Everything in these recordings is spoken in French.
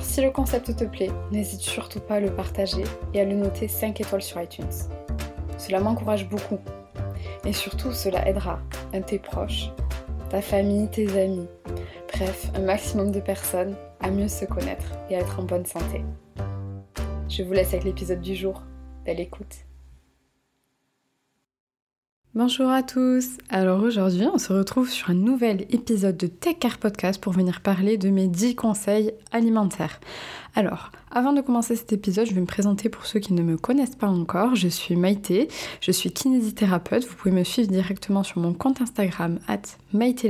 alors si le concept te plaît, n'hésite surtout pas à le partager et à le noter 5 étoiles sur iTunes. Cela m'encourage beaucoup. Et surtout, cela aidera un tes proches, ta famille, tes amis, bref, un maximum de personnes à mieux se connaître et à être en bonne santé. Je vous laisse avec l'épisode du jour. Belle écoute. Bonjour à tous. Alors aujourd'hui, on se retrouve sur un nouvel épisode de Tech Care Podcast pour venir parler de mes 10 conseils alimentaires. Alors, avant de commencer cet épisode, je vais me présenter pour ceux qui ne me connaissent pas encore. Je suis Maïté, je suis kinésithérapeute. Vous pouvez me suivre directement sur mon compte Instagram at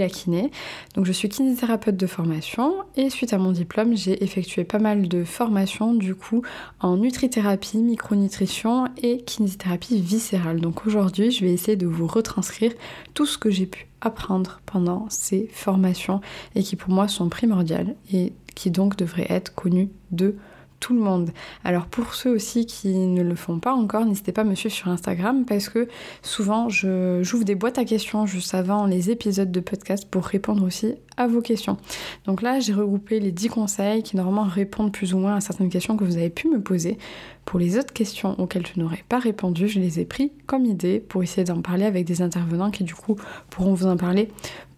Kiné. Donc je suis kinésithérapeute de formation et suite à mon diplôme, j'ai effectué pas mal de formations du coup en nutrithérapie, micronutrition et kinésithérapie viscérale. Donc aujourd'hui, je vais essayer de vous retranscrire tout ce que j'ai pu apprendre pendant ces formations et qui pour moi sont primordiales et qui donc devraient être connues de tout le monde. Alors pour ceux aussi qui ne le font pas encore, n'hésitez pas à me suivre sur Instagram parce que souvent j'ouvre des boîtes à questions juste avant les épisodes de podcast pour répondre aussi à vos questions. Donc là j'ai regroupé les 10 conseils qui normalement répondent plus ou moins à certaines questions que vous avez pu me poser. Pour les autres questions auxquelles je n'aurais pas répondu, je les ai pris comme idée pour essayer d'en parler avec des intervenants qui du coup pourront vous en parler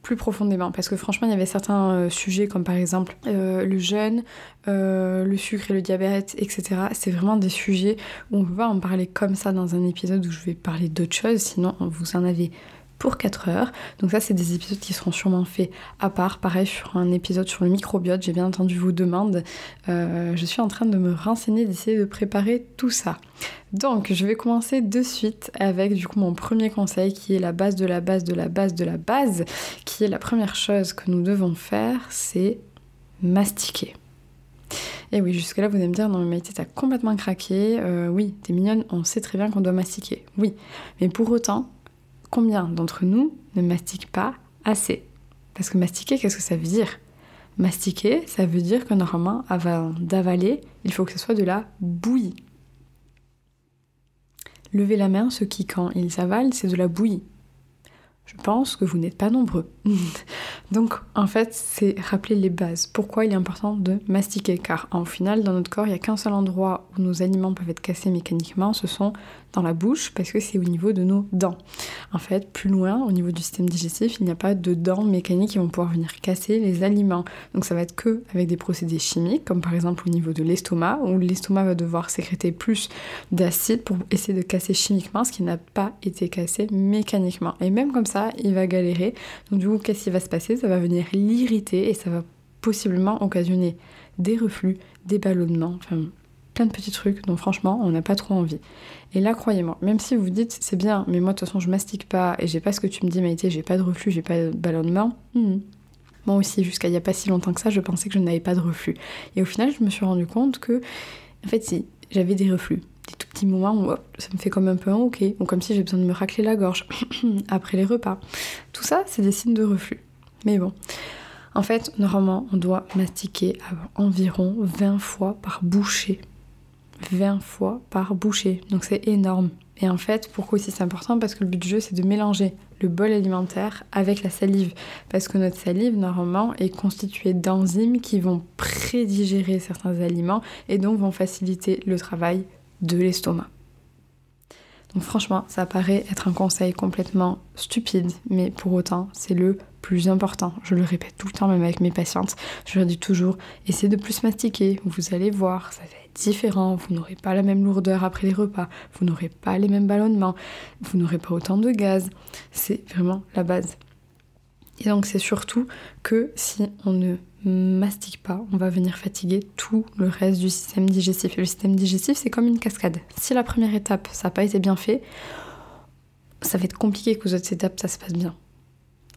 plus profondément parce que franchement il y avait certains euh, sujets comme par exemple euh, le jeûne, euh, le sucre et le diabète, etc. C'est vraiment des sujets où on peut pas en parler comme ça dans un épisode où je vais parler d'autres choses, sinon vous en avez pour 4 heures. Donc ça, c'est des épisodes qui seront sûrement faits à part. Pareil, sur un épisode sur le microbiote, j'ai bien entendu vos demandes. Euh, je suis en train de me renseigner, d'essayer de préparer tout ça. Donc, je vais commencer de suite avec du coup mon premier conseil qui est la base de la base de la base de la base, qui est la première chose que nous devons faire, c'est mastiquer. Et oui, jusque-là, vous allez me dire, non, mais Maïté, t'as complètement craqué. Euh, oui, t'es mignonne, on sait très bien qu'on doit mastiquer. Oui, mais pour autant, combien d'entre nous ne mastiquent pas assez? Parce que mastiquer, qu'est-ce que ça veut dire? Mastiquer, ça veut dire que normalement, avant d'avaler, il faut que ce soit de la bouillie. Levez la main ceux qui, quand ils avalent, c'est de la bouillie. Je pense que vous n'êtes pas nombreux. Donc en fait, c'est rappeler les bases. Pourquoi il est important de mastiquer? Car en final, dans notre corps, il n'y a qu'un seul endroit où nos aliments peuvent être cassés mécaniquement, ce sont dans la bouche parce que c'est au niveau de nos dents. En fait, plus loin, au niveau du système digestif, il n'y a pas de dents mécaniques qui vont pouvoir venir casser les aliments. Donc ça va être que avec des procédés chimiques, comme par exemple au niveau de l'estomac, où l'estomac va devoir sécréter plus d'acide pour essayer de casser chimiquement ce qui n'a pas été cassé mécaniquement. Et même comme ça, il va galérer. Donc du coup, qu'est-ce qui va se passer? Ça va venir l'irriter et ça va possiblement occasionner des reflux, des ballonnements, plein de petits trucs dont franchement on n'a pas trop envie. Et là, croyez-moi, même si vous dites c'est bien, mais moi de toute façon je mastique pas et j'ai pas ce que tu me dis, Maïté, j'ai pas de reflux, j'ai pas de ballonnement. Hmm. Moi aussi, jusqu'à il y a pas si longtemps que ça, je pensais que je n'avais pas de reflux. Et au final, je me suis rendu compte que, en fait, si, j'avais des reflux. Des tout petits moments où ça me fait comme un peu un ok, ou comme si j'ai besoin de me racler la gorge après les repas. Tout ça, c'est des signes de reflux. Mais bon. En fait, normalement, on doit mastiquer environ 20 fois par bouchée 20 fois par bouchée. Donc c'est énorme. Et en fait, pourquoi aussi c'est important? Parce que le but du jeu, c'est de mélanger le bol alimentaire avec la salive. Parce que notre salive, normalement, est constituée d'enzymes qui vont prédigérer certains aliments et donc vont faciliter le travail de l'estomac. Donc franchement, ça paraît être un conseil complètement stupide, mais pour autant, c'est le plus important. Je le répète tout le temps, même avec mes patientes. Je leur dis toujours, essayez de plus mastiquer. Vous allez voir, ça va être différent. Vous n'aurez pas la même lourdeur après les repas. Vous n'aurez pas les mêmes ballonnements. Vous n'aurez pas autant de gaz. C'est vraiment la base. Et donc c'est surtout que si on ne mastique pas, on va venir fatiguer tout le reste du système digestif. Et le système digestif, c'est comme une cascade. Si la première étape, ça n'a pas été bien fait, ça va être compliqué que aux autres étapes, ça se passe bien.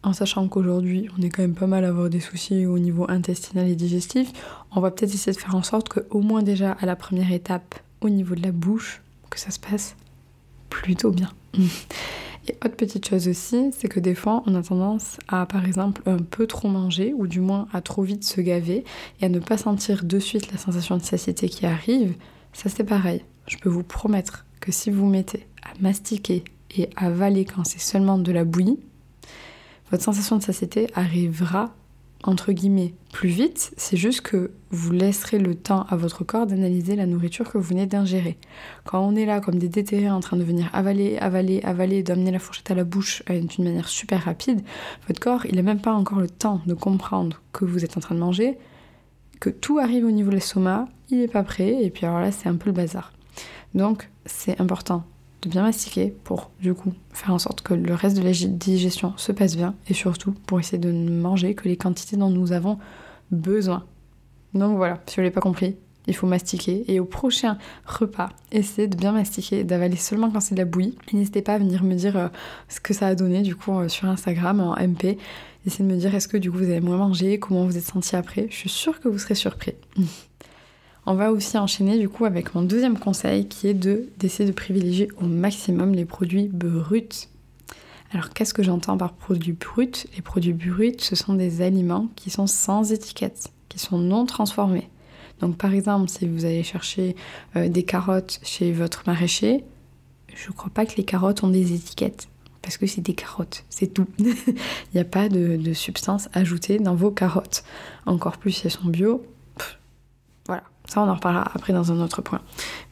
En sachant qu'aujourd'hui, on est quand même pas mal à avoir des soucis au niveau intestinal et digestif, on va peut-être essayer de faire en sorte qu'au moins déjà à la première étape, au niveau de la bouche, que ça se passe plutôt bien. Et autre petite chose aussi, c'est que des fois, on a tendance à, par exemple, un peu trop manger, ou du moins à trop vite se gaver, et à ne pas sentir de suite la sensation de satiété qui arrive. Ça, c'est pareil. Je peux vous promettre que si vous mettez à mastiquer et avaler quand c'est seulement de la bouillie, votre sensation de satiété arrivera entre guillemets plus vite, c'est juste que vous laisserez le temps à votre corps d'analyser la nourriture que vous venez d'ingérer. Quand on est là comme des déterrés en train de venir avaler, avaler, avaler, d'amener la fourchette à la bouche euh, d'une manière super rapide, votre corps, il n'a même pas encore le temps de comprendre que vous êtes en train de manger, que tout arrive au niveau de l'estomac, il n'est pas prêt, et puis alors là, c'est un peu le bazar. Donc, c'est important de bien mastiquer pour du coup faire en sorte que le reste de la digestion se passe bien et surtout pour essayer de ne manger que les quantités dont nous avons besoin. Donc voilà, si vous l'avez pas compris, il faut mastiquer et au prochain repas, essayez de bien mastiquer, d'avaler seulement quand c'est de la bouillie. N'hésitez pas à venir me dire euh, ce que ça a donné du coup euh, sur Instagram en MP. Essayez de me dire est-ce que du coup vous avez moins mangé, comment vous êtes senti après. Je suis sûre que vous serez surpris. On va aussi enchaîner du coup avec mon deuxième conseil qui est de d'essayer de privilégier au maximum les produits bruts. Alors qu'est-ce que j'entends par produits bruts? Les produits bruts, ce sont des aliments qui sont sans étiquette, qui sont non transformés. Donc par exemple, si vous allez chercher euh, des carottes chez votre maraîcher, je ne crois pas que les carottes ont des étiquettes. Parce que c'est des carottes, c'est tout. Il n'y a pas de, de substance ajoutée dans vos carottes. Encore plus si elles sont bio, ça on en reparlera après dans un autre point.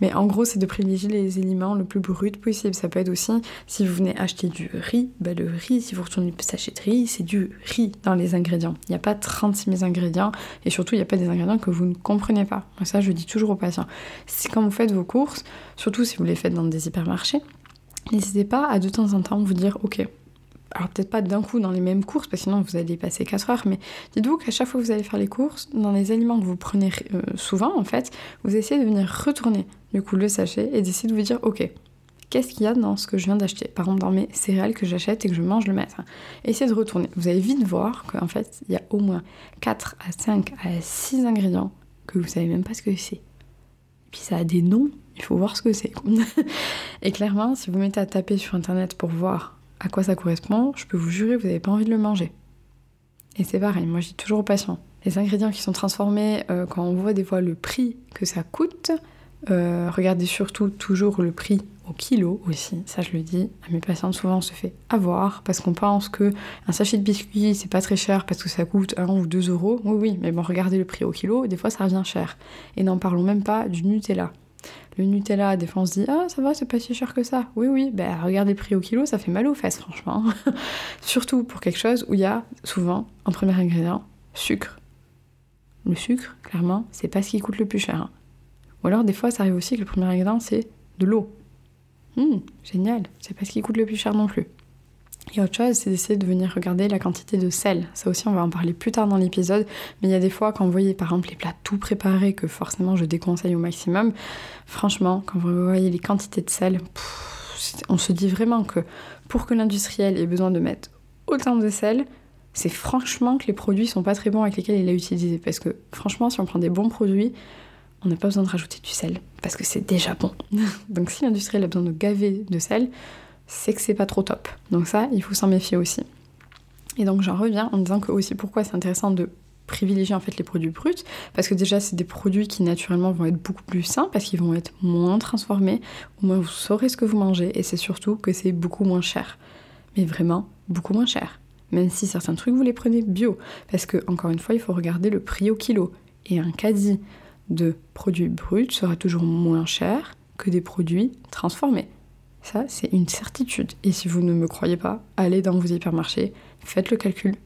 Mais en gros, c'est de privilégier les éléments le plus brut possible. Ça peut être aussi, si vous venez acheter du riz, bah le riz, si vous retournez le de riz, c'est du riz dans les ingrédients. Il n'y a pas 36 000 ingrédients et surtout, il n'y a pas des ingrédients que vous ne comprenez pas. Ça, je dis toujours aux patients. C'est quand vous faites vos courses, surtout si vous les faites dans des hypermarchés, n'hésitez pas à de temps en temps vous dire, ok, alors peut-être pas d'un coup dans les mêmes courses, parce que sinon vous allez passer 4 heures, mais dites-vous qu'à chaque fois que vous allez faire les courses, dans les aliments que vous prenez euh, souvent, en fait, vous essayez de venir retourner du coup le sachet et d'essayer de vous dire, ok, qu'est-ce qu'il y a dans ce que je viens d'acheter? Par exemple, dans mes céréales que j'achète et que je mange le matin. Essayez de retourner. Vous allez vite voir qu'en fait, il y a au moins 4 à 5 à 6 ingrédients que vous savez même pas ce que c'est. Puis ça a des noms, il faut voir ce que c'est. et clairement, si vous mettez à taper sur internet pour voir à quoi ça correspond, je peux vous jurer, vous n'avez pas envie de le manger. Et c'est pareil, moi je dis toujours aux patients, les ingrédients qui sont transformés, euh, quand on voit des fois le prix que ça coûte, euh, regardez surtout toujours le prix au kilo aussi. Ça, je le dis à mes patients, souvent on se fait avoir parce qu'on pense que un sachet de biscuits c'est pas très cher parce que ça coûte 1 ou 2 euros. Oui, oui, mais bon, regardez le prix au kilo, des fois ça revient cher. Et n'en parlons même pas du Nutella. Le Nutella, des fois on se dit Ah, ça va, c'est pas si cher que ça. Oui, oui, ben regardez le prix au kilo, ça fait mal aux fesses, franchement. Surtout pour quelque chose où il y a souvent, en premier ingrédient, sucre. Le sucre, clairement, c'est pas ce qui coûte le plus cher. Hein. Ou alors, des fois, ça arrive aussi que le premier ingrédient, c'est de l'eau. Hum, génial, c'est pas ce qui coûte le plus cher non plus. Et autre chose, c'est d'essayer de venir regarder la quantité de sel. Ça aussi, on va en parler plus tard dans l'épisode. Mais il y a des fois, quand vous voyez par exemple les plats tout préparés, que forcément je déconseille au maximum, franchement, quand vous voyez les quantités de sel, on se dit vraiment que pour que l'industriel ait besoin de mettre autant de sel, c'est franchement que les produits sont pas très bons avec lesquels il a utilisé. Parce que franchement, si on prend des bons produits, on n'a pas besoin de rajouter du sel. Parce que c'est déjà bon. Donc si l'industriel a besoin de gaver de sel, c'est que c'est pas trop top. Donc ça, il faut s'en méfier aussi. Et donc j'en reviens en disant que aussi pourquoi c'est intéressant de privilégier en fait les produits bruts parce que déjà c'est des produits qui naturellement vont être beaucoup plus sains parce qu'ils vont être moins transformés, au moins vous saurez ce que vous mangez et c'est surtout que c'est beaucoup moins cher. Mais vraiment beaucoup moins cher. Même si certains trucs vous les prenez bio parce que encore une fois, il faut regarder le prix au kilo et un caddie de produits bruts sera toujours moins cher que des produits transformés. Ça, c'est une certitude. Et si vous ne me croyez pas, allez dans vos hypermarchés, faites le calcul.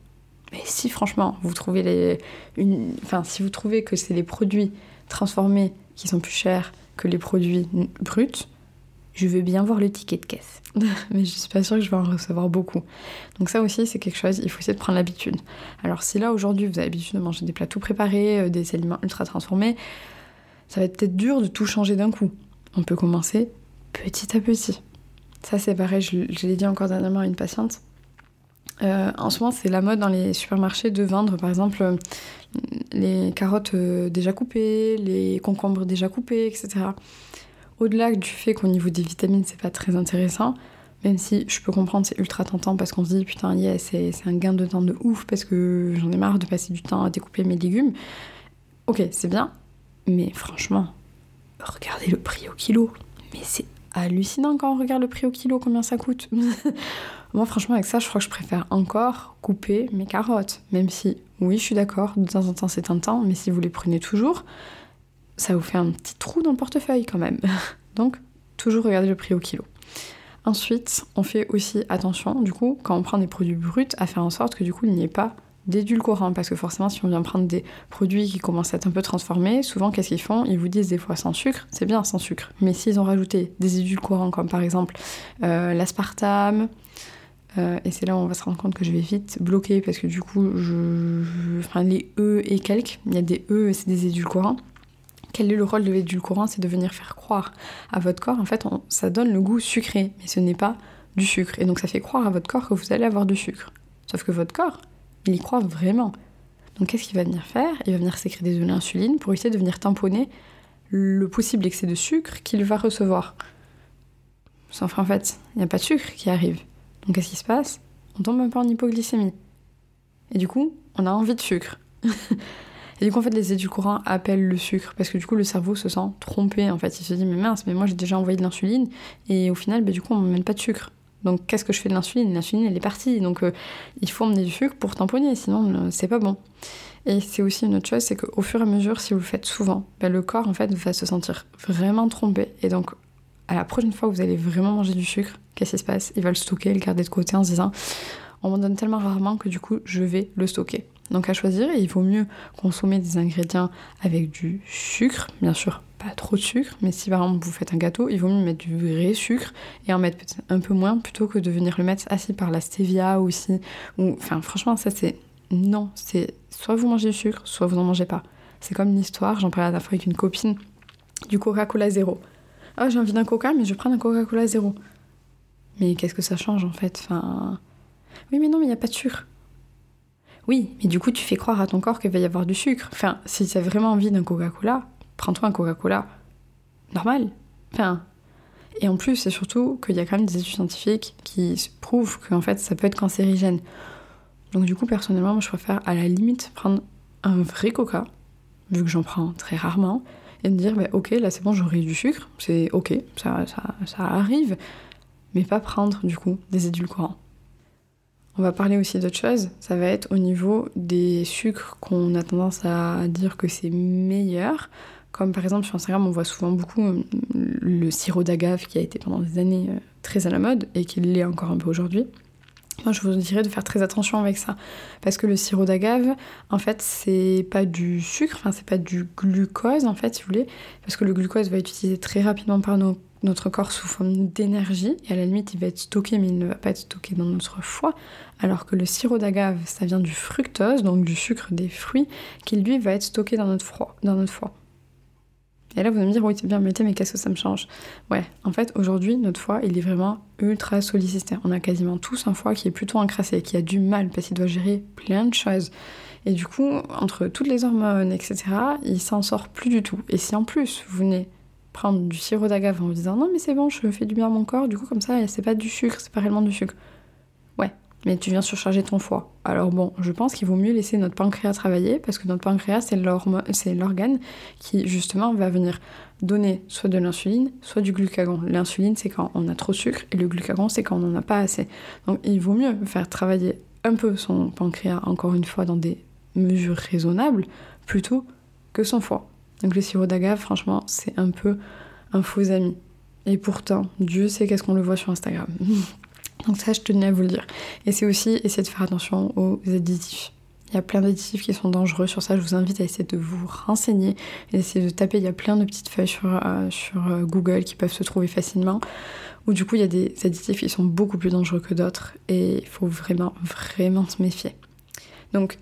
Mais si franchement, vous trouvez les, une, enfin, si vous trouvez que c'est les produits transformés qui sont plus chers que les produits bruts, je veux bien voir le ticket de caisse. Mais je suis pas sûre que je vais en recevoir beaucoup. Donc ça aussi, c'est quelque chose, il faut essayer de prendre l'habitude. Alors si là, aujourd'hui, vous avez l'habitude de manger des plats tout préparés, euh, des aliments ultra transformés, ça va être peut-être dur de tout changer d'un coup. On peut commencer petit à petit. Ça, c'est pareil, je, l'ai dit encore dernièrement à une patiente. Euh, en ce moment, c'est la mode dans les supermarchés de vendre, par exemple, euh, les carottes déjà coupées, les concombres déjà coupés, etc au-delà du fait qu'au niveau des vitamines, c'est pas très intéressant, même si je peux comprendre, c'est ultra tentant parce qu'on se dit putain, yeah, c'est un gain de temps de ouf parce que j'en ai marre de passer du temps à découper mes légumes. Ok, c'est bien, mais franchement, regardez le prix au kilo. Mais c'est hallucinant quand on regarde le prix au kilo, combien ça coûte. Moi, franchement, avec ça, je crois que je préfère encore couper mes carottes. Même si, oui, je suis d'accord, de temps en temps c'est tentant, mais si vous les prenez toujours, ça vous fait un petit trou dans le portefeuille quand même. Donc, toujours regarder le prix au kilo. Ensuite, on fait aussi attention, du coup, quand on prend des produits bruts, à faire en sorte que du coup, il n'y ait pas d'édulcorant. Parce que forcément, si on vient prendre des produits qui commencent à être un peu transformés, souvent, qu'est-ce qu'ils font? Ils vous disent des fois sans sucre, c'est bien sans sucre. Mais s'ils ont rajouté des édulcorants, comme par exemple euh, l'aspartame, euh, et c'est là où on va se rendre compte que je vais vite bloquer parce que du coup, je, enfin, les E et quelques, il y a des E, c'est des édulcorants. Quel est le rôle de l'édulcorant? C'est de venir faire croire à votre corps, en fait, ça donne le goût sucré, mais ce n'est pas du sucre. Et donc ça fait croire à votre corps que vous allez avoir du sucre. Sauf que votre corps, il y croit vraiment. Donc qu'est-ce qu'il va venir faire? Il va venir sécréter de l'insuline pour essayer de venir tamponner le possible excès de sucre qu'il va recevoir. Sauf qu'en fait, il n'y a pas de sucre qui arrive. Donc qu'est-ce qui se passe? On tombe un peu en hypoglycémie. Et du coup, on a envie de sucre. Et du coup, en fait, les édulcorants appellent le sucre parce que du coup, le cerveau se sent trompé. En fait, il se dit, mais mince, mais moi j'ai déjà envoyé de l'insuline et au final, bah, du coup, on m'amène pas de sucre. Donc, qu'est-ce que je fais de l'insuline? L'insuline, elle est partie. Donc, euh, il faut emmener du sucre pour tamponner, sinon, euh, c'est pas bon. Et c'est aussi une autre chose, c'est qu'au fur et à mesure, si vous le faites souvent, bah, le corps, en fait, va se sentir vraiment trompé. Et donc, à la prochaine fois où vous allez vraiment manger du sucre, qu'est-ce qui se passe? Il va le stocker, le garder de côté en se disant on m'en donne tellement rarement que du coup, je vais le stocker. Donc à choisir, il vaut mieux consommer des ingrédients avec du sucre, bien sûr pas trop de sucre, mais si par exemple vous faites un gâteau, il vaut mieux mettre du vrai sucre et en mettre un peu moins plutôt que de venir le mettre assis par la stevia aussi. Ou, enfin franchement ça c'est non, c'est soit vous mangez du sucre, soit vous n'en mangez pas. C'est comme une histoire, j'en parlais la dernière fois avec une copine, du Coca-Cola zéro. Ah j'ai envie d'un Coca, mais je prends un Coca-Cola zéro. Mais qu'est-ce que ça change en fait? Enfin, oui mais non mais il n'y a pas de sucre. Oui, mais du coup, tu fais croire à ton corps qu'il va y avoir du sucre. Enfin, si tu as vraiment envie d'un Coca-Cola, prends-toi un Coca-Cola. Normal. Enfin. Et en plus, c'est surtout qu'il y a quand même des études scientifiques qui prouvent qu'en fait, ça peut être cancérigène. Donc, du coup, personnellement, moi, je préfère à la limite prendre un vrai Coca, vu que j'en prends très rarement, et me dire, bah, ok, là, c'est bon, j'aurai du sucre, c'est ok, ça, arrive, mais pas prendre, du coup, des édulcorants. On va parler aussi d'autre chose, ça va être au niveau des sucres qu'on a tendance à dire que c'est meilleur. Comme par exemple sur Instagram, on voit souvent beaucoup euh, le sirop d'agave qui a été pendant des années euh, très à la mode et qui l'est encore un peu aujourd'hui. Moi, je vous dirais de faire très attention avec ça. Parce que le sirop d'agave, en fait, c'est pas du sucre, enfin, c'est pas du glucose, en fait, si vous voulez. Parce que le glucose va être utilisé très rapidement par notre corps sous forme d'énergie, et à la limite il va être stocké, mais il ne va pas être stocké dans notre foie, alors que le sirop d'agave, ça vient du fructose, donc du sucre des fruits, qui lui va être stocké dans notre foie. Et là vous allez me dire, oui c'est bien, mais qu'est-ce que ça me change? Ouais, en fait aujourd'hui notre foie il est vraiment ultra sollicité. On a quasiment tous un foie qui est plutôt encrassé, qui a du mal parce qu'il doit gérer plein de choses. Et du coup, entre toutes les hormones, etc., il s'en sort plus du tout. Et si en plus vous venez prendre du sirop d'agave en vous disant non mais c'est bon, je fais du bien à mon corps, du coup comme ça c'est pas du sucre, c'est pas réellement du sucre. Mais tu viens surcharger ton foie. Alors bon, je pense qu'il vaut mieux laisser notre pancréas travailler parce que notre pancréas c'est l'organe qui justement va venir donner soit de l'insuline, soit du glucagon. L'insuline c'est quand on a trop de sucre et le glucagon c'est quand on n'en a pas assez. Donc il vaut mieux faire travailler un peu son pancréas encore une fois dans des mesures raisonnables plutôt que son foie. Donc le sirop d'agave, franchement, c'est un peu un faux ami. Et pourtant, Dieu sait qu'est-ce qu'on le voit sur Instagram. Donc ça, je tenais à vous le dire. Et c'est aussi essayer de faire attention aux additifs. Il y a plein d'additifs qui sont dangereux sur ça. Je vous invite à essayer de vous renseigner et d'essayer de taper. Il y a plein de petites feuilles sur, euh, euh, Google qui peuvent se trouver facilement. Où du coup, il y a des additifs qui sont beaucoup plus dangereux que d'autres. Et il faut vraiment, vraiment se méfier. Donc,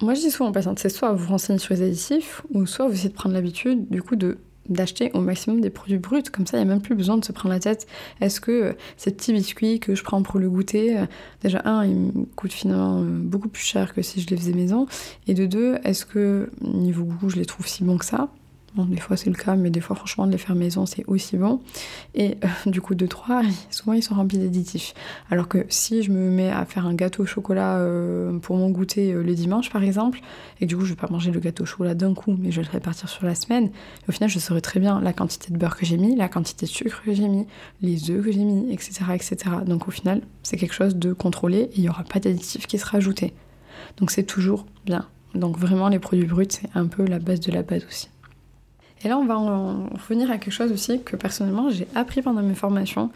moi je dis souvent aux patients, c'est soit vous renseignez sur les additifs, ou soit vous essayez de prendre l'habitude du coup de d'acheter au maximum des produits bruts. Comme ça, il n'y a même plus besoin de se prendre la tête. Est-ce que euh, ces petits biscuits que je prends pour le goûter, euh, déjà, un, ils me coûtent finalement euh, beaucoup plus cher que si je les faisais maison. Et de deux, est-ce que niveau goût, je les trouve si bons que ça? Bon, des fois c'est le cas, mais des fois franchement de les faire maison c'est aussi bon. Et euh, du coup de 3, souvent ils sont remplis d'additifs. Alors que si je me mets à faire un gâteau au chocolat euh, pour mon goûter euh, le dimanche par exemple, et que du coup je vais pas manger le gâteau au chocolat d'un coup, mais je vais le répartir sur la semaine, au final je saurai très bien la quantité de beurre que j'ai mis, la quantité de sucre que j'ai mis, les œufs que j'ai mis, etc., etc. Donc au final c'est quelque chose de contrôlé et il n'y aura pas d'additifs qui sera ajouté. Donc c'est toujours bien. Donc vraiment les produits bruts c'est un peu la base de la base aussi. Et là, on va en revenir à quelque chose aussi que personnellement j'ai appris pendant mes formations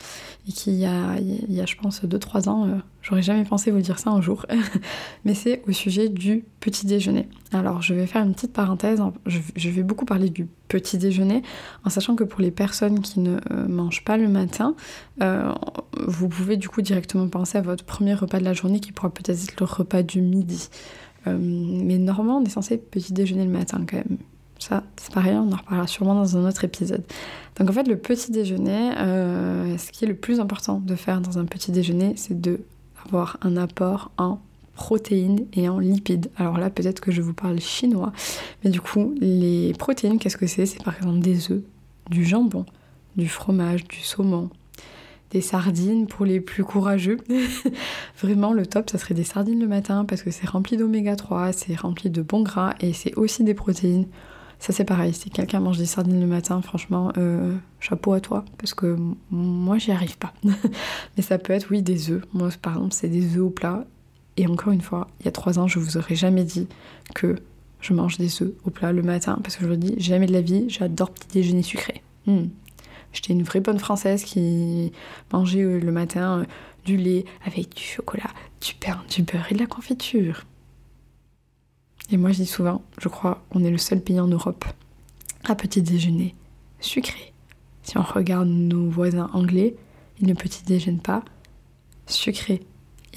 et qui, y a, il y a je pense, 2-3 ans, euh, j'aurais jamais pensé vous dire ça un jour, mais c'est au sujet du petit déjeuner. Alors, je vais faire une petite parenthèse, je vais beaucoup parler du petit déjeuner, en sachant que pour les personnes qui ne euh, mangent pas le matin, euh, vous pouvez du coup directement penser à votre premier repas de la journée qui pourra peut-être être le repas du midi. mais normalement, on est censé petit déjeuner le matin quand même ça, c'est pareil, on en reparlera sûrement dans un autre épisode. Donc en fait, le petit déjeuner, euh, ce qui est le plus important de faire dans un petit déjeuner, c'est de avoir un apport en protéines et en lipides. Alors là, peut-être que je vous parle chinois, mais du coup, les protéines, qu'est-ce que c'est? C'est par exemple des œufs, du jambon, du fromage, du saumon, des sardines pour les plus courageux. Vraiment, le top, ça serait des sardines le matin parce que c'est rempli d'oméga 3, c'est rempli de bons gras et c'est aussi des protéines. Ça c'est pareil, si quelqu'un mange des sardines le matin, franchement, euh, chapeau à toi, parce que moi j'y arrive pas. Mais ça peut être, oui, des œufs. Moi par exemple, c'est des œufs au plat. Et encore une fois, il y a trois ans, je vous aurais jamais dit que je mange des œufs au plat le matin, parce que je vous dis, jamais de la vie, j'adore petit déjeuner sucré. Hmm. J'étais une vraie bonne française qui mangeait euh, le matin euh, du lait avec du chocolat, du pain, du beurre et de la confiture. Et moi je dis souvent, je crois, on est le seul pays en Europe à petit déjeuner sucré. Si on regarde nos voisins anglais, ils ne petit déjeunent pas sucré.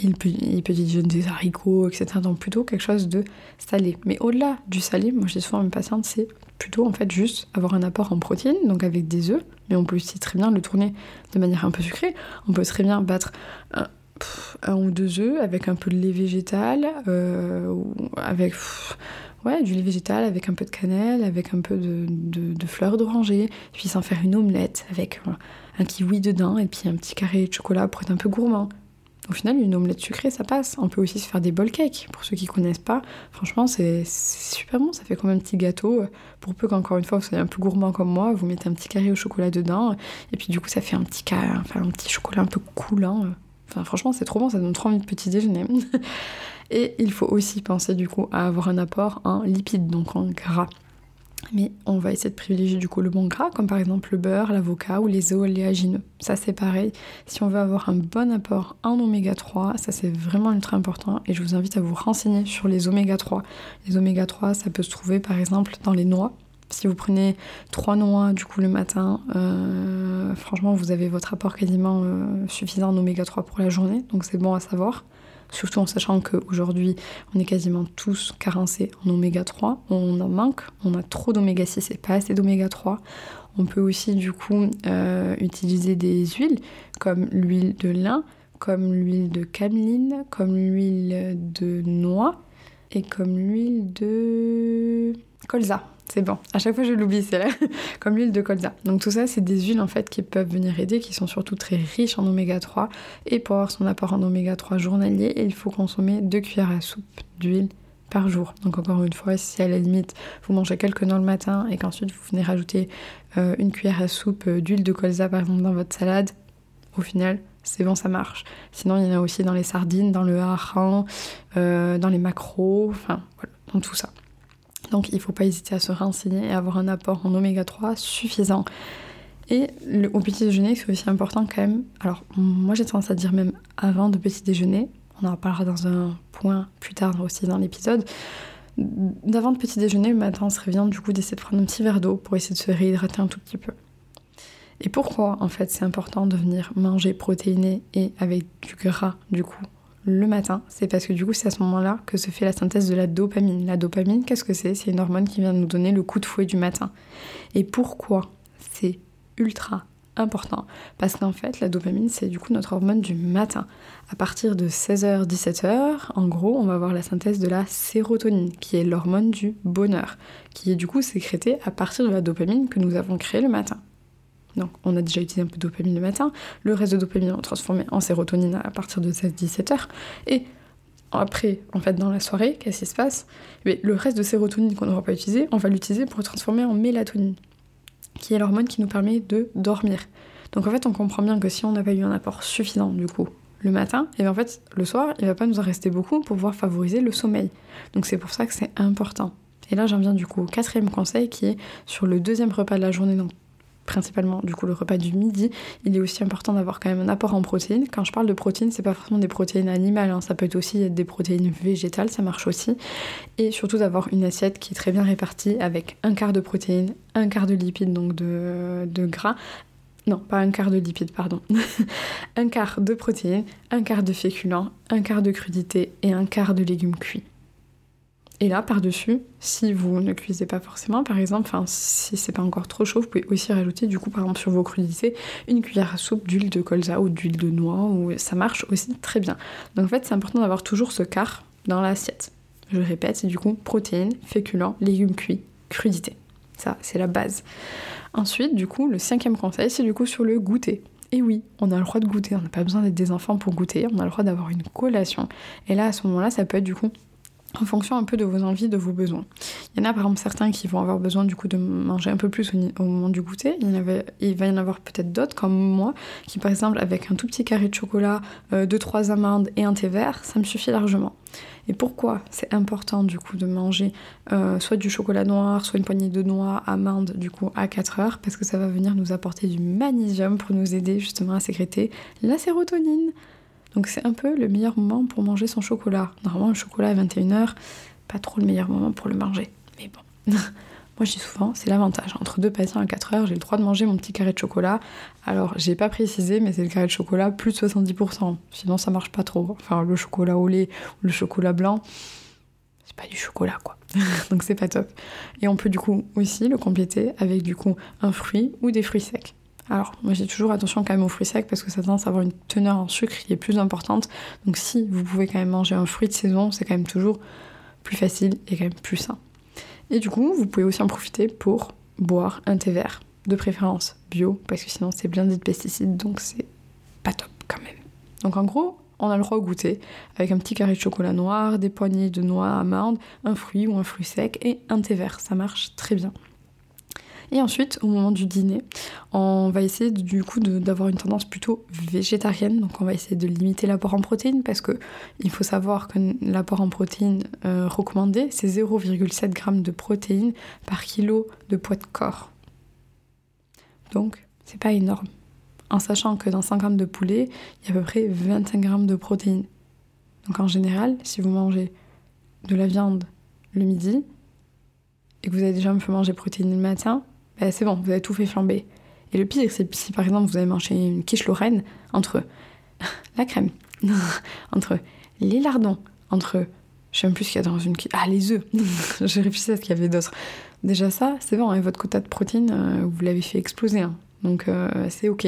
Ils, petit déjeunent des haricots, etc. Donc plutôt quelque chose de salé. Mais au-delà du salé, moi je dis souvent à mes patientes, c'est plutôt en fait juste avoir un apport en protéines, donc avec des œufs, mais on peut aussi très bien le tourner de manière un peu sucrée. On peut très bien battre un, un ou deux œufs avec un peu de lait végétal, euh, avec ouais, du lait végétal, avec un peu de cannelle, avec un peu de, de, fleurs d'oranger, puis s'en faire une omelette avec un kiwi dedans et puis un petit carré de chocolat pour être un peu gourmand. Au final, une omelette sucrée, ça passe. On peut aussi se faire des bol cakes. Pour ceux qui connaissent pas, franchement, c'est super bon. Ça fait comme un petit gâteau. Pour peu qu'encore une fois, vous soyez un peu gourmand comme moi, vous mettez un petit carré au chocolat dedans. Et puis du coup, ça fait un petit, enfin, un petit chocolat un peu coulant. Franchement, c'est trop bon, ça donne trop envie de petit déjeuner. Et il faut aussi penser du coup à avoir un apport en lipides, donc en gras. Mais on va essayer de privilégier du coup le bon gras, comme par exemple le beurre, l'avocat ou les oléagineux. Ça c'est pareil. Si on veut avoir un bon apport en oméga 3, ça c'est vraiment ultra important et je vous invite à vous renseigner sur les oméga 3. Les oméga 3, ça peut se trouver par exemple dans les noix, si vous prenez trois noix du coup le matin, euh, franchement vous avez votre apport quasiment euh, suffisant en oméga 3 pour la journée, donc c'est bon à savoir. Surtout en sachant qu'aujourd'hui on est quasiment tous carencés en oméga 3, on en manque, on a trop d'oméga 6 et pas assez d'oméga 3. On peut aussi du coup euh, utiliser des huiles comme l'huile de lin, comme l'huile de cameline, comme l'huile de noix et comme l'huile de colza. C'est bon. À chaque fois, je l'oublie, c'est là. Comme l'huile de colza. Donc tout ça, c'est des huiles en fait qui peuvent venir aider, qui sont surtout très riches en oméga 3. Et pour avoir son apport en oméga 3 journalier, il faut consommer 2 cuillères à soupe d'huile par jour. Donc encore une fois, si à la limite vous mangez quelques noix le matin et qu'ensuite vous venez rajouter euh, une cuillère à soupe euh, d'huile de colza par exemple dans votre salade, au final c'est bon, ça marche. Sinon il y en a aussi dans les sardines, dans le hareng, euh, dans les macros, enfin voilà, dans tout ça. Donc il ne faut pas hésiter à se renseigner et avoir un apport en oméga 3 suffisant. Et le, au petit déjeuner, c'est aussi important quand même. Alors moi j'ai tendance à dire même avant de petit déjeuner, on en parlera dans un point plus tard aussi dans l'épisode, d'avant le petit déjeuner, le matin, on bien du coup d'essayer de prendre un petit verre d'eau pour essayer de se réhydrater un tout petit peu. Et pourquoi en fait c'est important de venir manger protéiné et avec du gras du coup le matin C'est parce que du coup c'est à ce moment-là que se fait la synthèse de la dopamine. La dopamine, qu'est-ce que c'est? C'est une hormone qui vient nous donner le coup de fouet du matin. Et pourquoi c'est ultra important? Parce qu'en fait la dopamine c'est du coup notre hormone du matin. À partir de 16h 17h, en gros, on va avoir la synthèse de la sérotonine qui est l'hormone du bonheur qui est du coup sécrétée à partir de la dopamine que nous avons créée le matin. Donc on a déjà utilisé un peu de dopamine le matin, le reste de dopamine on va transformer en sérotonine à partir de 16-17h et après, en fait, dans la soirée, qu'est-ce qui se passe? Mais Le reste de sérotonine qu'on n'aura pas utilisé, on va l'utiliser pour le transformer en mélatonine qui est l'hormone qui nous permet de dormir. Donc en fait, on comprend bien que si on n'a pas eu un apport suffisant du coup le matin, et bien en fait le soir, il va pas nous en rester beaucoup pour pouvoir favoriser le sommeil. Donc c'est pour ça que c'est important. Et là, j'en viens du coup au quatrième conseil qui est sur le deuxième repas de la journée, principalement du coup le repas du midi, il est aussi important d'avoir quand même un apport en protéines. Quand je parle de protéines, c'est pas forcément des protéines animales, hein. ça peut être aussi des protéines végétales, ça marche aussi. Et surtout d'avoir une assiette qui est très bien répartie avec un quart de protéines, un quart de lipides, donc de, de gras, non, pas un quart de lipides, pardon. un quart de protéines, un quart de féculents, un quart de crudités et un quart de légumes cuits. Et là, par-dessus, si vous ne cuisez pas forcément, par exemple, enfin, si c'est pas encore trop chaud, vous pouvez aussi rajouter, du coup, par exemple, sur vos crudités, une cuillère à soupe d'huile de colza ou d'huile de noix, ou ça marche aussi très bien. Donc en fait, c'est important d'avoir toujours ce quart dans l'assiette. Je répète, c'est du coup protéines, féculents, légumes cuits, crudités. Ça, c'est la base. Ensuite, du coup, le cinquième conseil, c'est du coup sur le goûter. Et oui, on a le droit de goûter, on n'a pas besoin d'être des enfants pour goûter, on a le droit d'avoir une collation. Et là, à ce moment-là, ça peut être du coup en fonction un peu de vos envies, de vos besoins. Il y en a par exemple certains qui vont avoir besoin du coup de manger un peu plus au, moment du goûter. Il, y avait, il, va y en avoir peut-être d'autres comme moi qui par exemple avec un tout petit carré de chocolat, euh, deux trois amandes et un thé vert, ça me suffit largement. Et pourquoi c'est important du coup de manger euh, soit du chocolat noir, soit une poignée de noix, amandes du coup à 4 heures? Parce que ça va venir nous apporter du magnésium pour nous aider justement à sécréter la sérotonine. Donc c'est un peu le meilleur moment pour manger son chocolat. Normalement, le chocolat à 21h, pas trop le meilleur moment pour le manger. Mais bon, moi je dis souvent, c'est l'avantage. Entre deux patients à 4h, j'ai le droit de manger mon petit carré de chocolat. Alors, j'ai pas précisé, mais c'est le carré de chocolat plus de 70%. Sinon, ça marche pas trop. Enfin, le chocolat au lait ou le chocolat blanc, c'est pas du chocolat quoi. Donc c'est pas top. Et on peut du coup aussi le compléter avec du coup un fruit ou des fruits secs. Alors, moi j'ai toujours attention quand même aux fruits secs parce que ça tendance à avoir une teneur en sucre qui est plus importante. Donc, si vous pouvez quand même manger un fruit de saison, c'est quand même toujours plus facile et quand même plus sain. Et du coup, vous pouvez aussi en profiter pour boire un thé vert, de préférence bio, parce que sinon c'est blindé de pesticides, donc c'est pas top quand même. Donc en gros, on a le droit au goûter avec un petit carré de chocolat noir, des poignées de noix amandes, un fruit ou un fruit sec et un thé vert. Ça marche très bien. Et ensuite, au moment du dîner, on va essayer du coup d'avoir une tendance plutôt végétarienne. Donc on va essayer de limiter l'apport en protéines parce que il faut savoir que l'apport en protéines euh, recommandé, c'est 0,7 g de protéines par kilo de poids de corps. Donc c'est pas énorme. En sachant que dans 100 g de poulet, il y a à peu près 25 g de protéines. Donc en général, si vous mangez de la viande le midi et que vous avez déjà un peu mangé protéines le matin, bah, c'est bon, vous avez tout fait flamber. Et le pire, c'est si par exemple vous avez mangé une quiche lorraine entre la crème, entre les lardons, entre je sais même plus ce qu'il y a dans une quiche. Ah, les œufs J'ai réfléchi à ce qu'il y avait d'autre. Déjà ça, c'est bon, et votre quota de protéines, euh, vous l'avez fait exploser. Hein. Donc euh, c'est ok.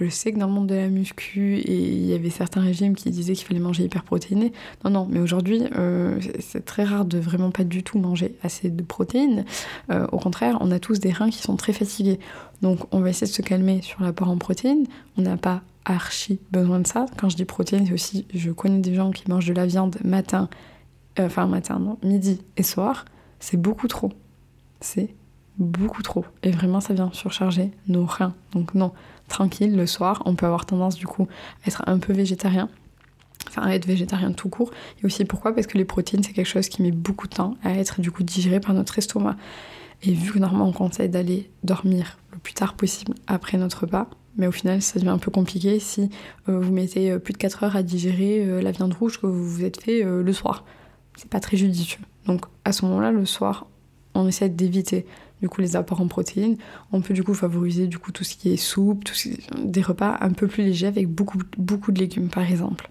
Je sais que dans le monde de la muscu, il y avait certains régimes qui disaient qu'il fallait manger hyper protéiné. Non, non, mais aujourd'hui, euh, c'est très rare de vraiment pas du tout manger assez de protéines. Euh, au contraire, on a tous des reins qui sont très fatigués. Donc, on va essayer de se calmer sur l'apport en protéines. On n'a pas archi besoin de ça. Quand je dis protéines, c'est aussi, je connais des gens qui mangent de la viande matin, euh, enfin matin, non, midi et soir. C'est beaucoup trop. C'est beaucoup trop. Et vraiment, ça vient surcharger nos reins. Donc, non tranquille le soir. On peut avoir tendance du coup à être un peu végétarien. Enfin, à être végétarien tout court. Et aussi pourquoi? Parce que les protéines, c'est quelque chose qui met beaucoup de temps à être du coup digéré par notre estomac. Et vu que normalement on conseille d'aller dormir le plus tard possible après notre repas, Mais au final, ça devient un peu compliqué si euh, vous mettez plus de 4 heures à digérer la viande rouge que vous vous êtes fait le soir. C'est pas très judicieux. Donc à ce moment-là, le soir, on essaie d'éviter du coup les apports en protéines. On peut du coup favoriser du coup tout ce qui est soupe, des repas un peu plus légers avec beaucoup, beaucoup de légumes par exemple.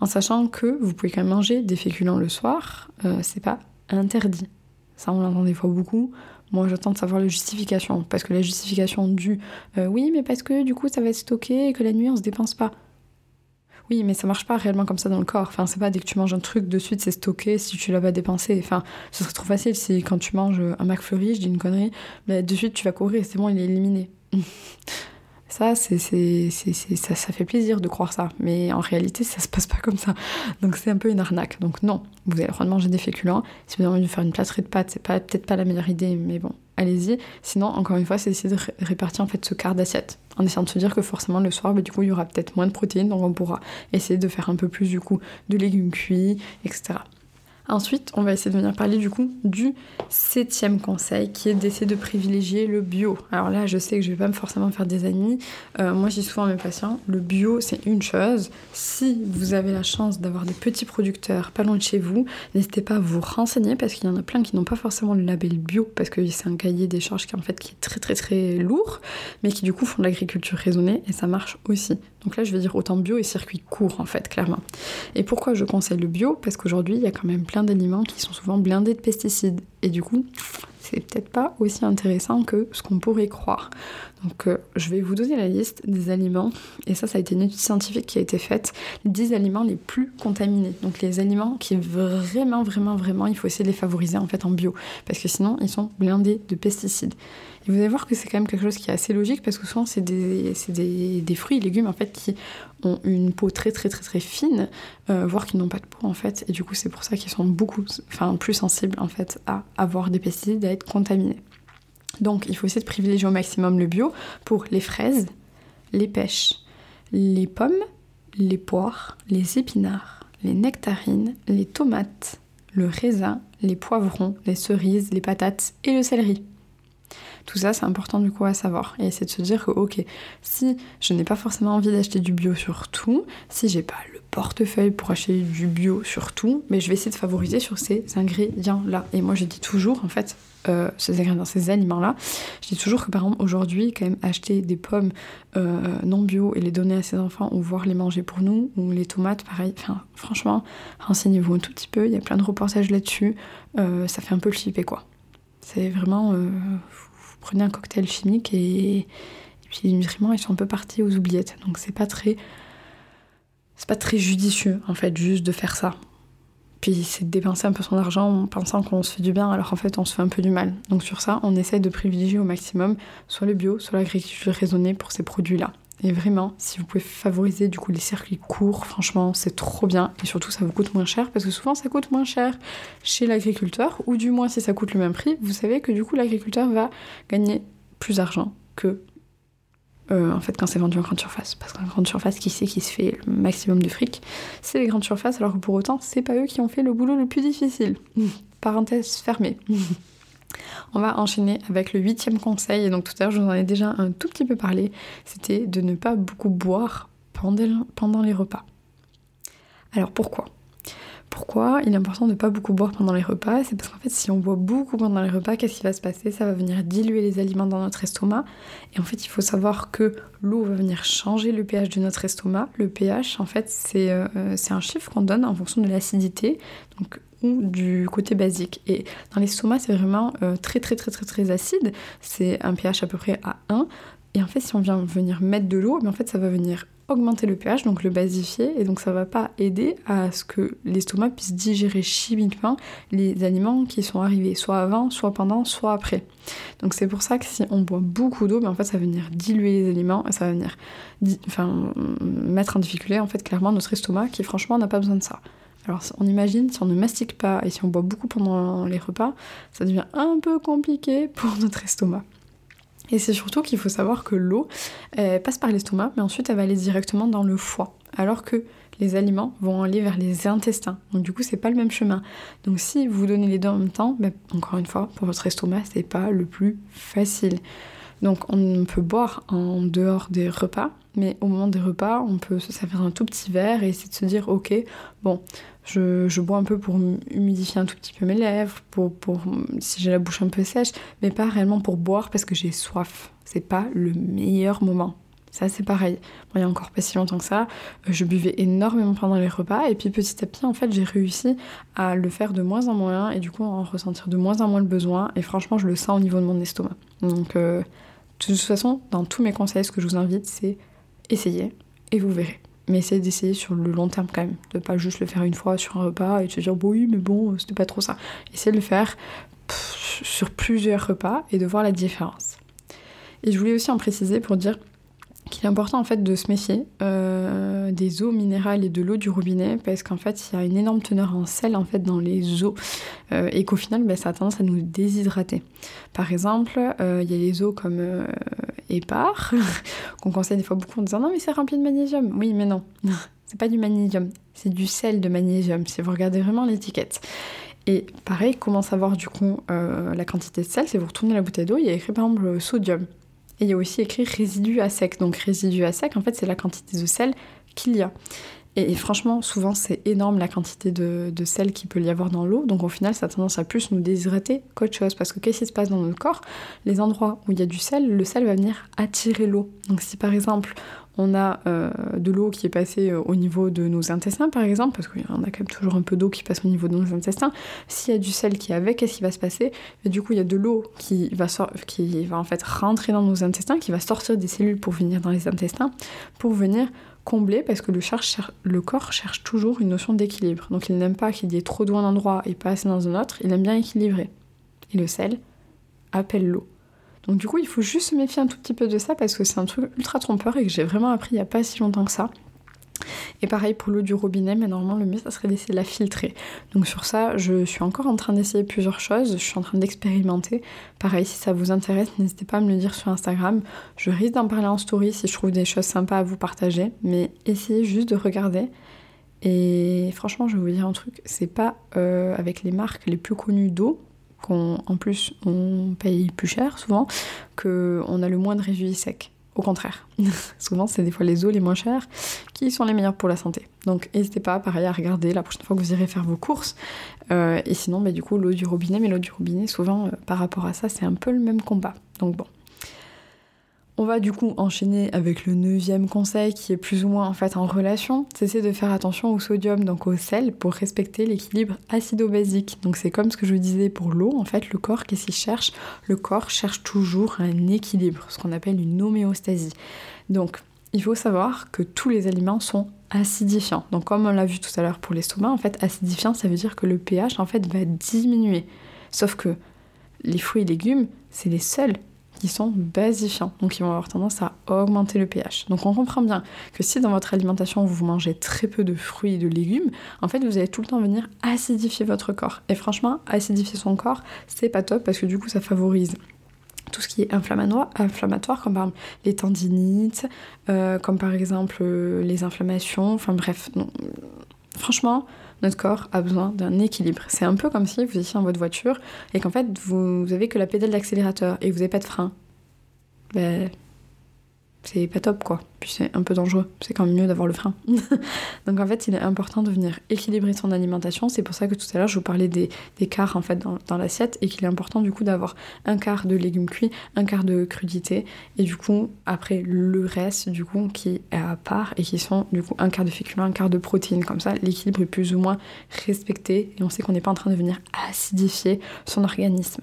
En sachant que vous pouvez quand même manger des féculents le soir, euh, c'est pas interdit. Ça on l'entend des fois beaucoup. Moi j'attends de savoir la justification, parce que la justification du euh, oui mais parce que du coup ça va être stocké et que la nuit on se dépense pas. Oui, mais ça marche pas réellement comme ça dans le corps. Enfin, c'est pas dès que tu manges un truc, de suite c'est stocké si tu l'as pas dépensé. Enfin, ce serait trop facile si quand tu manges un McFlurry, je dis une connerie, bah, de suite tu vas courir, c'est bon, il est éliminé. Ça, c'est, ça, ça fait plaisir de croire ça, mais en réalité, ça se passe pas comme ça. Donc c'est un peu une arnaque. Donc non, vous avez le droit de manger des féculents. Si vous avez envie de faire une plâtrée de pâtes, c'est pas, peut-être pas la meilleure idée, mais bon, allez-y. Sinon, encore une fois, c'est essayer de répartir en fait ce quart d'assiette, en essayant de se dire que forcément le soir, bah, du coup, il y aura peut-être moins de protéines, donc on pourra essayer de faire un peu plus du coup de légumes cuits, etc. Ensuite, on va essayer de venir parler du coup du septième conseil qui est d'essayer de privilégier le bio. Alors là, je sais que je vais pas forcément faire des amis. Euh, moi, j'ai souvent à mes patients, le bio c'est une chose. Si vous avez la chance d'avoir des petits producteurs pas loin de chez vous, n'hésitez pas à vous renseigner parce qu'il y en a plein qui n'ont pas forcément le label bio parce que c'est un cahier des charges qui en fait qui est très très très lourd, mais qui du coup font de l'agriculture raisonnée et ça marche aussi. Donc là, je vais dire autant bio et circuit court en fait, clairement. Et pourquoi je conseille le bio? Parce qu'aujourd'hui, il y a quand même plein d'aliments qui sont souvent blindés de pesticides. Et du coup, c'est peut-être pas aussi intéressant que ce qu'on pourrait croire. Donc euh, je vais vous donner la liste des aliments, et ça ça a été une étude scientifique qui a été faite, les 10 aliments les plus contaminés. Donc les aliments qui vraiment, vraiment, vraiment, il faut essayer de les favoriser en fait en bio, parce que sinon ils sont blindés de pesticides. Et vous allez voir que c'est quand même quelque chose qui est assez logique, parce que souvent c'est des, des, des, fruits et légumes en fait qui ont une peau très très très très fine, euh, voire qui n'ont pas de peau en fait, et du coup c'est pour ça qu'ils sont beaucoup, enfin plus sensibles en fait à avoir des pesticides, à être contaminés. Donc il faut essayer de privilégier au maximum le bio pour les fraises, les pêches, les pommes, les poires, les épinards, les nectarines, les tomates, le raisin, les poivrons, les cerises, les patates et le céleri. Tout ça, c'est important du coup à savoir. Et essayer de se dire que, ok, si je n'ai pas forcément envie d'acheter du bio sur tout, si j'ai pas le portefeuille pour acheter du bio sur tout, mais je vais essayer de favoriser sur ces ingrédients-là. Et moi, je dis toujours, en fait, euh, ces ingrédients, ces aliments-là. Je dis toujours que par exemple aujourd'hui, quand même acheter des pommes euh, non bio et les donner à ses enfants ou voir les manger pour nous, ou les tomates, pareil. Enfin, franchement, renseignez-vous un tout petit peu. Il y a plein de reportages là-dessus. Euh, ça fait un peu flipper quoi. C'est vraiment, prenez un cocktail chimique et, et puis les nutriments ils sont un peu partis aux oubliettes. Donc c'est pas très, c'est pas très judicieux en fait juste de faire ça. Puis c'est de dépenser un peu son argent en pensant qu'on se fait du bien alors qu'en fait on se fait un peu du mal. Donc sur ça, on essaye de privilégier au maximum soit le bio, soit l'agriculture raisonnée pour ces produits-là. Et vraiment, si vous pouvez favoriser du coup les circuits courts, franchement, c'est trop bien. Et surtout, ça vous coûte moins cher parce que souvent, ça coûte moins cher chez l'agriculteur, ou du moins, si ça coûte le même prix, vous savez que du coup, l'agriculteur va gagner plus d'argent que euh, en fait quand c'est vendu en grande surface. Parce qu'en grande surface, qui sait qui se fait le maximum de fric? C'est les grandes surfaces, alors que pour autant, c'est pas eux qui ont fait le boulot le plus difficile. Parenthèse fermée. On va enchaîner avec le huitième conseil, et donc tout à l'heure je vous en ai déjà un tout petit peu parlé, c'était de ne pas beaucoup boire pendant, les repas. Alors pourquoi? Pourquoi il est important de ne pas beaucoup boire pendant les repas? C'est parce qu'en fait, si on boit beaucoup pendant les repas, qu'est-ce qui va se passer? Ça va venir diluer les aliments dans notre estomac. Et en fait, il faut savoir que l'eau va venir changer le pH de notre estomac. Le pH, en fait, c'est euh, un chiffre qu'on donne en fonction de l'acidité. Du côté basique. Et dans l'estomac, c'est vraiment euh, très très très très très acide. C'est un pH à peu près à 1. Et en fait, si on vient venir mettre de l'eau, mais en fait, ça va venir augmenter le pH, donc le basifier, et donc ça va pas aider à ce que l'estomac puisse digérer chimiquement les aliments qui sont arrivés, soit avant, soit pendant, soit après. Donc c'est pour ça que si on boit beaucoup d'eau, mais en fait ça va venir diluer les aliments, et ça va venir mettre en difficulté en fait clairement notre estomac qui franchement n'a pas besoin de ça. Alors on imagine si on ne mastique pas et si on boit beaucoup pendant les repas, ça devient un peu compliqué pour notre estomac. Et c'est surtout qu'il faut savoir que l'eau passe par l'estomac, mais ensuite elle va aller directement dans le foie. Alors que les aliments vont aller vers les intestins. Donc du coup, c'est pas le même chemin. Donc si vous donnez les deux en même temps, ben, encore une fois, pour votre estomac, c'est pas le plus facile. Donc on peut boire en dehors des repas, mais au moment des repas, on peut se servir un tout petit verre et essayer de se dire ok, bon, je, bois un peu pour humidifier un tout petit peu mes lèvres, pour, pour si j'ai la bouche un peu sèche, mais pas réellement pour boire parce que j'ai soif. C'est pas le meilleur moment. Ça, c'est pareil. Moi, il y a encore pas si longtemps que ça, je buvais énormément pendant les repas, et puis petit à petit, en fait, j'ai réussi à le faire de moins en moins, et du coup, en ressentir de moins en moins le besoin, et franchement, je le sens au niveau de mon estomac. Donc, euh, de toute façon, dans tous mes conseils, ce que je vous invite, c'est essayer, et vous verrez. Mais essayez d'essayer sur le long terme quand même, de pas juste le faire une fois sur un repas et de se dire bon oui mais bon c'était pas trop ça. Essayez de le faire sur plusieurs repas et de voir la différence. Et je voulais aussi en préciser pour dire qu'il est important en fait de se méfier euh, des eaux minérales et de l'eau du robinet parce qu'en fait il y a une énorme teneur en sel en fait dans les eaux euh, et qu'au final ben, ça a tendance à nous déshydrater. Par exemple, euh, il y a les eaux comme Épar qu'on conseille des fois beaucoup en disant non mais c'est rempli de magnésium. Oui mais non, c'est pas du magnésium, c'est du sel de magnésium si vous regardez vraiment l'étiquette. Et pareil, comment savoir du coup la quantité de sel? C'est vous retournez la bouteille d'eau, il y a écrit par exemple sodium. Et il y a aussi écrit résidu à sec. Donc résidu à sec, en fait, c'est la quantité de sel qu'il y a. Et, franchement, souvent, c'est énorme la quantité de, sel qu'il peut y avoir dans l'eau. Donc au final, ça a tendance à plus nous déshydrater qu'autre chose. Parce que qu'est-ce qui se passe dans notre corps? Les endroits où il y a du sel, le sel va venir attirer l'eau. Donc si par exemple, on a euh, de l'eau qui est passée euh, au niveau de nos intestins, par exemple, parce qu'on a quand même toujours un peu d'eau qui passe au niveau de nos intestins. S'il y a du sel qui est avec, qu'est-ce qui va se passer? Du coup, il y a de l'eau qui va, en fait rentrer dans nos intestins, qui va sortir des cellules pour venir dans les intestins, pour venir combler, parce que le, corps cherche toujours une notion d'équilibre. Donc il n'aime pas qu'il y ait trop d'eau à un endroit et pas assez dans un autre, il aime bien équilibrer. Et le sel appelle l'eau. Donc du coup, il faut juste se méfier un tout petit peu de ça parce que c'est un truc ultra trompeur et que j'ai vraiment appris il n'y a pas si longtemps que ça. Et pareil pour l'eau du robinet, mais normalement le mieux ça serait d'essayer de la filtrer. Donc sur ça, je suis encore en train d'essayer plusieurs choses, je suis en train d'expérimenter. Pareil, si ça vous intéresse, n'hésitez pas à me le dire sur Instagram. Je risque d'en parler en story si je trouve des choses sympas à vous partager, mais essayez juste de regarder. Et franchement, je vais vous dire un truc, c'est pas euh, avec les marques les plus connues d'eau qu'en plus on paye plus cher souvent, qu'on a le moins de résidus secs. Au contraire, souvent c'est des fois les eaux les moins chères qui sont les meilleures pour la santé. Donc n'hésitez pas pareil à regarder la prochaine fois que vous irez faire vos courses. Euh, et sinon, bah, du coup, l'eau du robinet, mais l'eau du robinet, souvent euh, par rapport à ça, c'est un peu le même combat. Donc bon, on va du coup enchaîner avec le neuvième conseil qui est plus ou moins en fait en relation, c'est de faire attention au sodium, donc au sel, pour respecter l'équilibre acido-basique. Donc c'est comme ce que je disais pour l'eau, en fait le corps qu'est-ce qu'il cherche? Le corps cherche toujours un équilibre, ce qu'on appelle une homéostasie. Donc il faut savoir que tous les aliments sont acidifiants. Donc comme on l'a vu tout à l'heure pour l'estomac, en fait acidifiant ça veut dire que le pH va diminuer. Sauf que les fruits et légumes, c'est les seuls sont basifiants, donc ils vont avoir tendance à augmenter le pH. Donc on comprend bien que si dans votre alimentation vous mangez très peu de fruits et de légumes, en fait vous allez tout le temps venir acidifier votre corps. Et franchement, acidifier son corps, c'est pas top parce que du coup ça favorise tout ce qui est inflammatoire, inflammatoire comme par exemple les tendinites, euh, comme par exemple euh, les inflammations, enfin bref. franchement, notre corps a besoin d'un équilibre. C'est un peu comme si vous étiez dans votre voiture et qu'en fait vous, vous avez que la pédale d'accélérateur et vous n'avez pas de frein. Ben, c'est pas top quoi. Puis c'est un peu dangereux, c'est quand même mieux d'avoir le frein. Donc en fait, il est important de venir équilibrer son alimentation. C'est pour ça que tout à l'heure je vous parlais des, des quarts en fait dans, l'assiette et qu'il est important du coup d'avoir un quart de légumes cuits, un quart de crudités et du coup après le reste du coup qui est à part et qui sont du coup un quart de féculents, un quart de protéines. Comme ça, l'équilibre est plus ou moins respecté et on sait qu'on n'est pas en train de venir acidifier son organisme.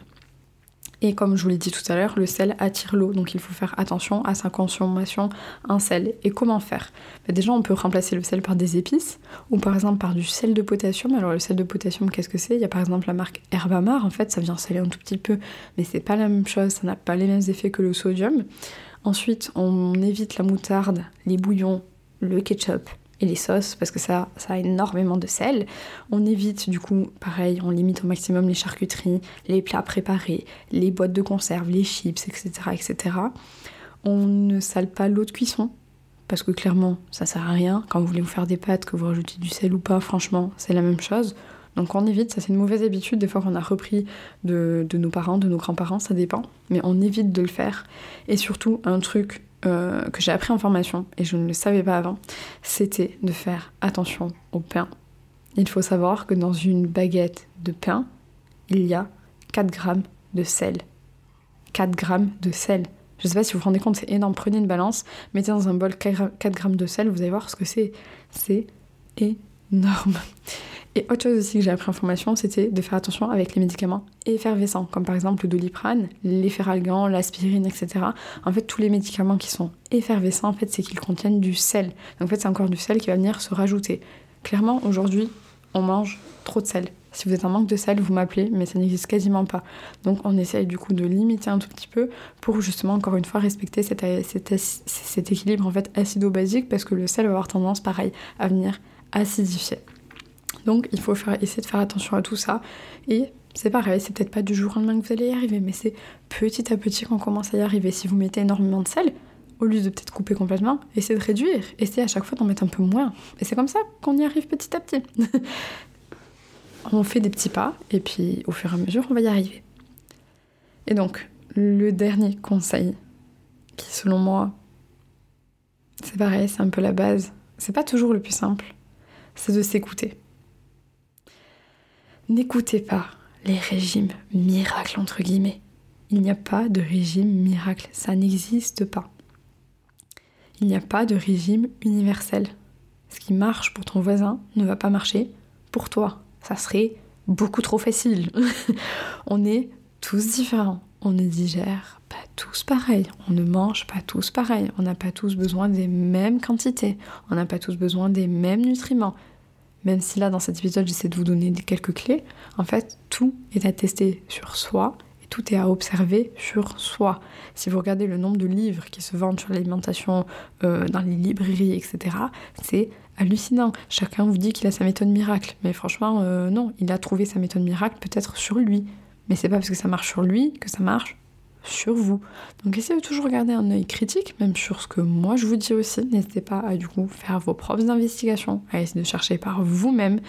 Et comme je vous l'ai dit tout à l'heure, le sel attire l'eau, donc il faut faire attention à sa consommation en sel. Et comment faire? Bah, Déjà, on peut remplacer le sel par des épices, ou par exemple par du sel de potassium. Alors le sel de potassium, qu'est-ce que c'est? Il y a par exemple la marque Herbamar, en fait, ça vient saler un tout petit peu, mais c'est pas la même chose, ça n'a pas les mêmes effets que le sodium. Ensuite, on évite la moutarde, les bouillons, le ketchup, et les sauces parce que ça, ça a énormément de sel. On évite du coup, pareil, on limite au maximum les charcuteries, les plats préparés, les boîtes de conserve, les chips, etc. etc. On ne sale pas l'eau de cuisson parce que clairement ça sert à rien. Quand vous voulez vous faire des pâtes, que vous rajoutez du sel ou pas, franchement c'est la même chose. Donc on évite, ça c'est une mauvaise habitude, des fois qu'on a repris de, nos parents, de nos grands-parents, ça dépend, mais on évite de le faire. Et surtout, un truc euh, que j'ai appris en formation, et je ne le savais pas avant, c'était de faire attention au pain. Il faut savoir que dans une baguette de pain, il y a 4 grammes de sel. 4 grammes de sel. Je ne sais pas si vous vous rendez compte, c'est énorme. Prenez une balance, mettez dans un bol 4 grammes de sel, vous allez voir ce que c'est. C'est énorme. Et autre chose aussi que j'ai appris en formation, c'était de faire attention avec les médicaments effervescents, comme par exemple le doliprane, l'efferalgan, l'aspirine, etc. En fait, tous les médicaments qui sont effervescents, en fait, c'est qu'ils contiennent du sel. Donc en fait, c'est encore du sel qui va venir se rajouter. Clairement, aujourd'hui, on mange trop de sel. Si vous êtes en manque de sel, vous m'appelez, mais ça n'existe quasiment pas. Donc on essaye du coup de limiter un tout petit peu pour justement encore une fois respecter cet, cet équilibre en fait acido-basique parce que le sel va avoir tendance pareil à venir acidifier. Donc il faut essayer de faire attention à tout ça et c'est pareil, c'est peut-être pas du jour au lendemain que vous allez y arriver, mais c'est petit à petit qu'on commence à y arriver. Si vous mettez énormément de sel, au lieu de peut-être couper complètement, essayez de réduire, essayez à chaque fois d'en mettre un peu moins. Et c'est comme ça qu'on y arrive petit à petit. on fait des petits pas et puis au fur et à mesure on va y arriver. Et donc le dernier conseil qui selon moi c'est pareil, c'est un peu la base, c'est pas toujours le plus simple, c'est de s'écouter. N'écoutez pas les régimes miracles entre guillemets. Il n'y a pas de régime miracle, ça n'existe pas. Il n'y a pas de régime universel. Ce qui marche pour ton voisin ne va pas marcher pour toi ça serait beaucoup trop facile. on est tous différents, on ne digère pas tous pareil, on ne mange pas tous pareil, on n'a pas tous besoin des mêmes quantités, on n'a pas tous besoin des mêmes nutriments. Même si là, dans cet épisode, j'essaie de vous donner quelques clés, en fait, tout est à tester sur soi et tout est à observer sur soi. Si vous regardez le nombre de livres qui se vendent sur l'alimentation euh, dans les librairies, etc., c'est hallucinant. Chacun vous dit qu'il a sa méthode miracle, mais franchement, euh, non, il a trouvé sa méthode miracle peut-être sur lui. Mais c'est pas parce que ça marche sur lui que ça marche sur vous. Donc essayez de toujours garder un œil critique, même sur ce que moi je vous dis aussi. N'hésitez pas à du coup faire vos propres investigations, à essayer de chercher par vous-même.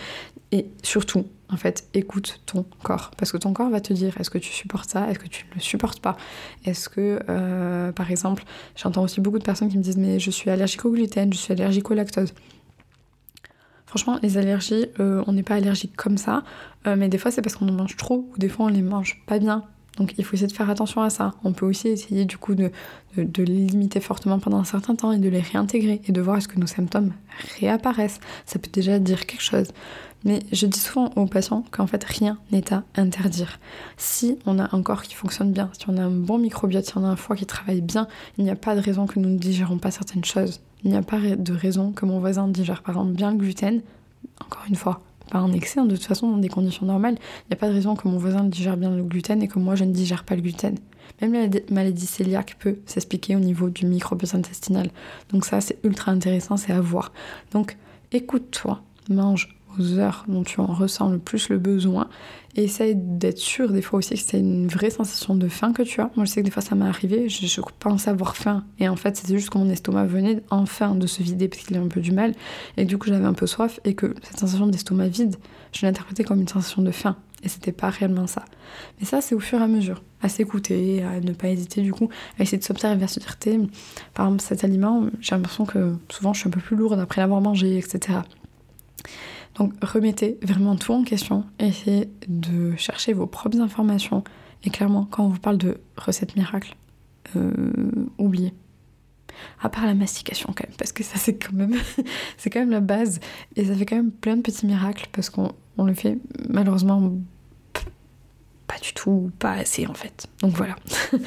Et surtout, en fait, écoute ton corps. Parce que ton corps va te dire est-ce que tu supportes ça, est-ce que tu ne le supportes pas? Est-ce que, euh, par exemple, j'entends aussi beaucoup de personnes qui me disent mais je suis allergique au gluten, je suis allergique au lactose. Franchement, les allergies, euh, on n'est pas allergique comme ça, euh, mais des fois c'est parce qu'on en mange trop ou des fois on les mange pas bien. Donc il faut essayer de faire attention à ça. On peut aussi essayer du coup de, les limiter fortement pendant un certain temps et de les réintégrer et de voir est-ce que nos symptômes réapparaissent. Ça peut déjà dire quelque chose. Mais je dis souvent aux patients qu'en fait rien n'est à interdire. Si on a un corps qui fonctionne bien, si on a un bon microbiote, si on a un foie qui travaille bien, il n'y a pas de raison que nous ne digérons pas certaines choses. Il n'y a pas de raison que mon voisin digère par exemple bien le gluten, encore une fois, pas en excès, hein, de toute façon dans des conditions normales, il n'y a pas de raison que mon voisin digère bien le gluten et que moi je ne digère pas le gluten. Même la maladie cœliaque peut s'expliquer au niveau du microbiote intestinal. Donc ça c'est ultra intéressant, c'est à voir. Donc écoute-toi, mange aux heures dont tu en ressens le plus le besoin. Et essaye d'être sûr des fois aussi que c'est une vraie sensation de faim que tu as. Moi je sais que des fois ça m'est arrivé, je, je, pensais avoir faim. Et en fait c'était juste que mon estomac venait enfin de se vider parce qu'il a un peu du mal. Et du coup j'avais un peu soif et que cette sensation d'estomac vide, je l'interprétais comme une sensation de faim. Et c'était pas réellement ça. Mais ça, c'est au fur et à mesure. À s'écouter, à ne pas hésiter du coup, à essayer de s'observer, à se dire, par exemple, cet aliment, j'ai l'impression que souvent je suis un peu plus lourde après l'avoir mangé, etc. Donc remettez vraiment tout en question, essayez de chercher vos propres informations. Et clairement, quand on vous parle de recettes miracles, euh, oubliez. À part la mastication quand même, parce que ça c'est quand même c'est quand même la base et ça fait quand même plein de petits miracles parce qu'on le fait malheureusement pas du tout, pas assez en fait. Donc voilà.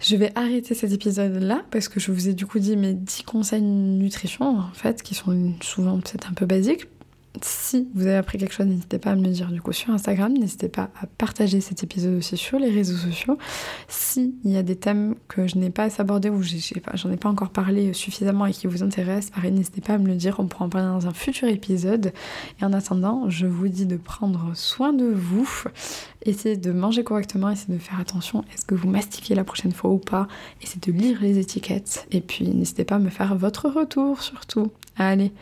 Je vais arrêter cet épisode là parce que je vous ai du coup dit mes 10 conseils nutrition en fait qui sont souvent peut-être un peu basiques si vous avez appris quelque chose, n'hésitez pas à me le dire du coup sur Instagram, n'hésitez pas à partager cet épisode aussi sur les réseaux sociaux. S'il y a des thèmes que je n'ai pas abordés ou j'en ai pas encore parlé suffisamment et qui vous intéressent, pareil, n'hésitez pas à me le dire, on pourra en parler dans un futur épisode. Et en attendant, je vous dis de prendre soin de vous, essayez de manger correctement, essayez de faire attention, est-ce que vous mastiquez la prochaine fois ou pas, essayez de lire les étiquettes. Et puis n'hésitez pas à me faire votre retour surtout. Allez,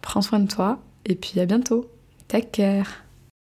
prends soin de toi et puis à bientôt. Take care